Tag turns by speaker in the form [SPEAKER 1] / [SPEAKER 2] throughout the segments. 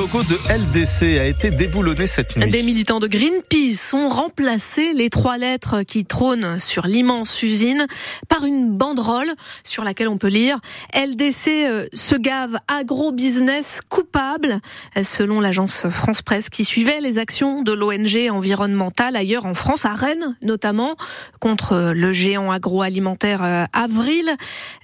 [SPEAKER 1] logo de LDC a été déboulonné cette nuit.
[SPEAKER 2] Des militants de Greenpeace ont remplacé les trois lettres qui trônent sur l'immense usine par une banderole sur laquelle on peut lire LDC euh, se gave agro-business coupable, selon l'agence France Presse qui suivait les actions de l'ONG environnementale ailleurs en France, à Rennes notamment, contre le géant agroalimentaire euh, Avril.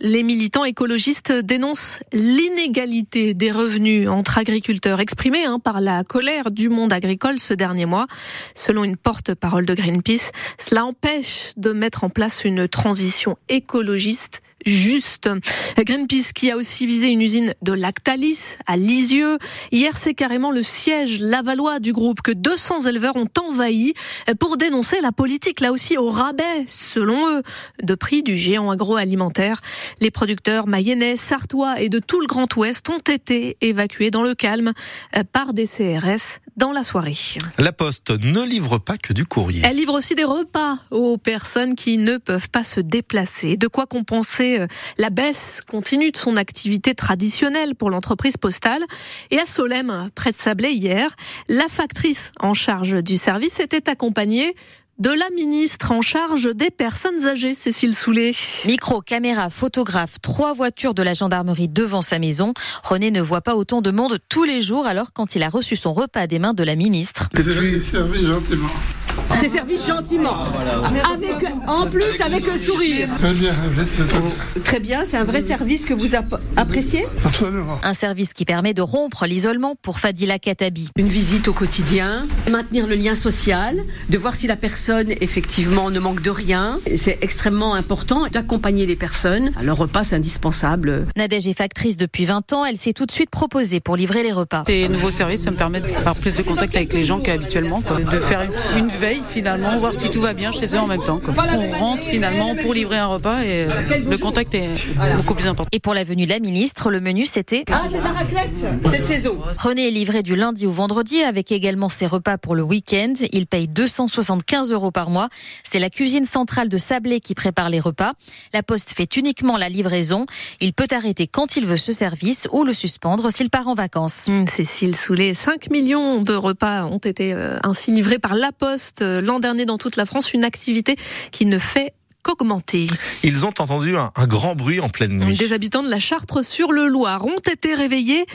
[SPEAKER 2] Les militants écologistes dénoncent l'inégalité des revenus entre agriculteurs exprimée hein, par la colère du monde agricole ce dernier mois. Selon une porte-parole de Greenpeace, cela empêche de mettre en place une transition écologiste juste. Greenpeace qui a aussi visé une usine de Lactalis à Lisieux. Hier, c'est carrément le siège lavallois du groupe que 200 éleveurs ont envahi pour dénoncer la politique, là aussi au rabais, selon eux, de prix du géant agroalimentaire. Les producteurs mayennais, sartois et de tout le Grand Ouest ont été évacués dans le calme par des CRS dans la soirée.
[SPEAKER 1] La Poste ne livre pas que du courrier.
[SPEAKER 2] Elle livre aussi des repas aux personnes qui ne peuvent pas se déplacer. De quoi compenser euh, la baisse continue de son activité traditionnelle pour l'entreprise postale. Et à Solem, près de Sablé hier, la factrice en charge du service était accompagnée de la ministre en charge des personnes âgées, Cécile Soulet.
[SPEAKER 3] Micro, caméra, photographe, trois voitures de la gendarmerie devant sa maison. René ne voit pas autant de monde tous les jours alors quand il a reçu son repas des mains de la ministre.
[SPEAKER 4] servi gentiment.
[SPEAKER 5] C'est servi gentiment. Avec, en plus, avec un sourire.
[SPEAKER 4] Très bien,
[SPEAKER 5] Très bien, c'est un vrai service que vous appréciez
[SPEAKER 4] Absolument.
[SPEAKER 3] Un service qui permet de rompre l'isolement pour Fadila Katabi.
[SPEAKER 5] Une visite au quotidien, maintenir le lien social, de voir si la personne effectivement ne manque de rien. C'est extrêmement important d'accompagner les personnes. Leur repas, c'est indispensable.
[SPEAKER 3] Nadège est factrice depuis 20 ans. Elle s'est tout de suite proposée pour livrer les repas.
[SPEAKER 6] Ces nouveaux services, ça me permet d'avoir plus de contact avec les gens qu'habituellement, de faire une veille finalement, voir si tout va bien chez eux en même temps. On rentre finalement pour livrer un repas et le contact est beaucoup plus important.
[SPEAKER 3] Et pour la venue de la ministre, le menu c'était...
[SPEAKER 5] Ah, c'est de la raclette cette saison.
[SPEAKER 3] René est livré du lundi au vendredi avec également ses repas pour le week-end. Il paye 275 euros par mois. C'est la cuisine centrale de Sablé qui prépare les repas. La Poste fait uniquement la livraison. Il peut arrêter quand il veut ce service ou le suspendre s'il part en vacances.
[SPEAKER 2] Mmh, Cécile Soulet, 5 millions de repas ont été euh, ainsi livrés par La Poste euh, l'an dernier dans toute la France, une activité qui ne fait qu'augmenter.
[SPEAKER 1] Ils ont entendu un, un, grand bruit en pleine nuit.
[SPEAKER 2] Des habitants de la Chartre sur le Loir ont été réveillés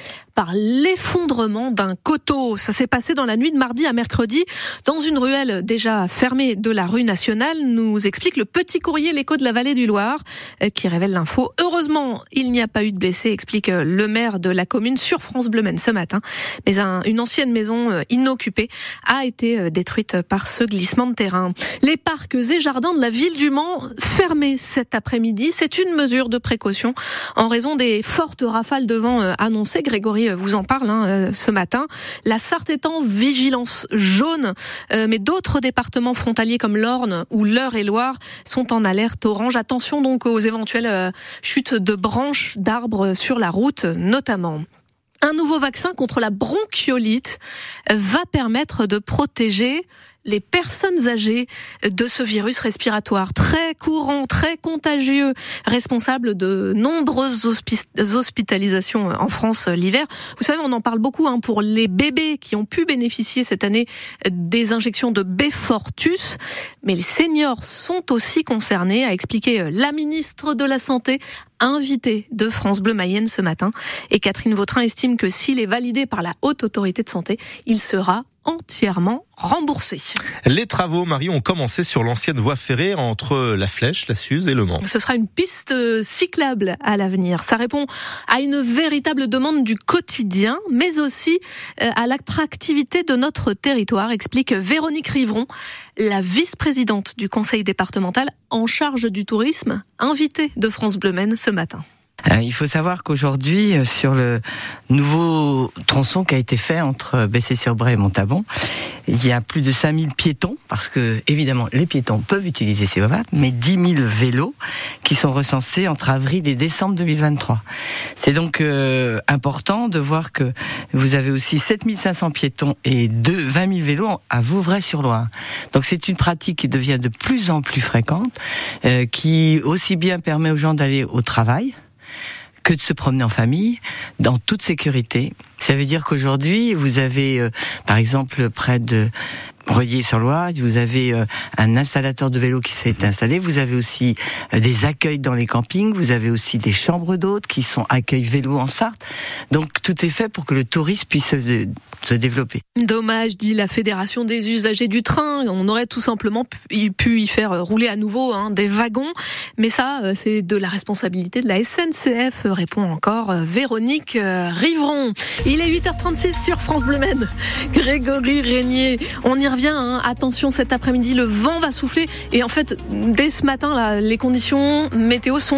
[SPEAKER 2] par l'effondrement d'un coteau. Ça s'est passé dans la nuit de mardi à mercredi dans une ruelle déjà fermée de la rue nationale, nous explique le petit courrier L'écho de la vallée du Loir euh, qui révèle l'info. Heureusement, il n'y a pas eu de blessés, explique euh, le maire de la commune sur France Bleu Maine ce matin. Mais un, une ancienne maison euh, inoccupée a été détruite par ce glissement de terrain. Les parcs et jardins de la ville du Mans fermés cet après-midi. C'est une mesure de précaution en raison des fortes rafales de vent annoncées. Grégory vous en parle hein, ce matin. La Sarthe est en vigilance jaune, euh, mais d'autres départements frontaliers comme l'Orne ou l'Eure-et-Loire sont en alerte orange. Attention donc aux éventuelles euh, chutes de branches d'arbres sur la route, notamment. Un nouveau vaccin contre la bronchiolite va permettre de protéger les personnes âgées de ce virus respiratoire très courant, très contagieux, responsable de nombreuses hospitalisations en France l'hiver. Vous savez, on en parle beaucoup hein, pour les bébés qui ont pu bénéficier cette année des injections de Befortus, mais les seniors sont aussi concernés, a expliqué la ministre de la Santé invitée de France Bleu Mayenne ce matin. Et Catherine Vautrin estime que s'il est validé par la Haute Autorité de Santé, il sera entièrement remboursé.
[SPEAKER 1] Les travaux, Marie, ont commencé sur l'ancienne voie ferrée entre la Flèche, la Suze et Le Mans.
[SPEAKER 2] Ce sera une piste cyclable à l'avenir. Ça répond à une véritable demande du quotidien, mais aussi euh, à l'attractivité de notre territoire, explique Véronique Rivron, la vice-présidente du conseil départemental en charge du tourisme, invitée de France Bleu Maine ce matin.
[SPEAKER 7] Euh, il faut savoir qu'aujourd'hui, euh, sur le nouveau tronçon qui a été fait entre Bessé-sur-Bray et Montabon, il y a plus de 5000 piétons, parce que évidemment les piétons peuvent utiliser ces voies, mais 10 000 vélos qui sont recensés entre avril et décembre 2023. C'est donc euh, important de voir que vous avez aussi 7500 piétons et 2, 20 000 vélos à Vouvray-sur-Loire. Donc c'est une pratique qui devient de plus en plus fréquente, qui aussi bien permet aux gens d'aller au travail, que de se promener en famille, dans toute sécurité. Ça veut dire qu'aujourd'hui, vous avez, euh, par exemple, près de sur loire vous avez euh, un installateur de vélo qui s'est installé, vous avez aussi euh, des accueils dans les campings, vous avez aussi des chambres d'hôtes qui sont accueil vélo en Sarthe. Donc tout est fait pour que le tourisme puisse se, développer.
[SPEAKER 2] Dommage, dit la Fédération des usagers du train. On aurait tout simplement pu y faire rouler à nouveau hein, des wagons, mais ça, euh, c'est de la responsabilité de la SNCF, répond encore Véronique Riveron. Il est 8h36 sur France Bleu Men. Grégory Régnier, on y Hein. Attention, cet après-midi, le vent va souffler. Et en fait, dès ce matin, les conditions météo sont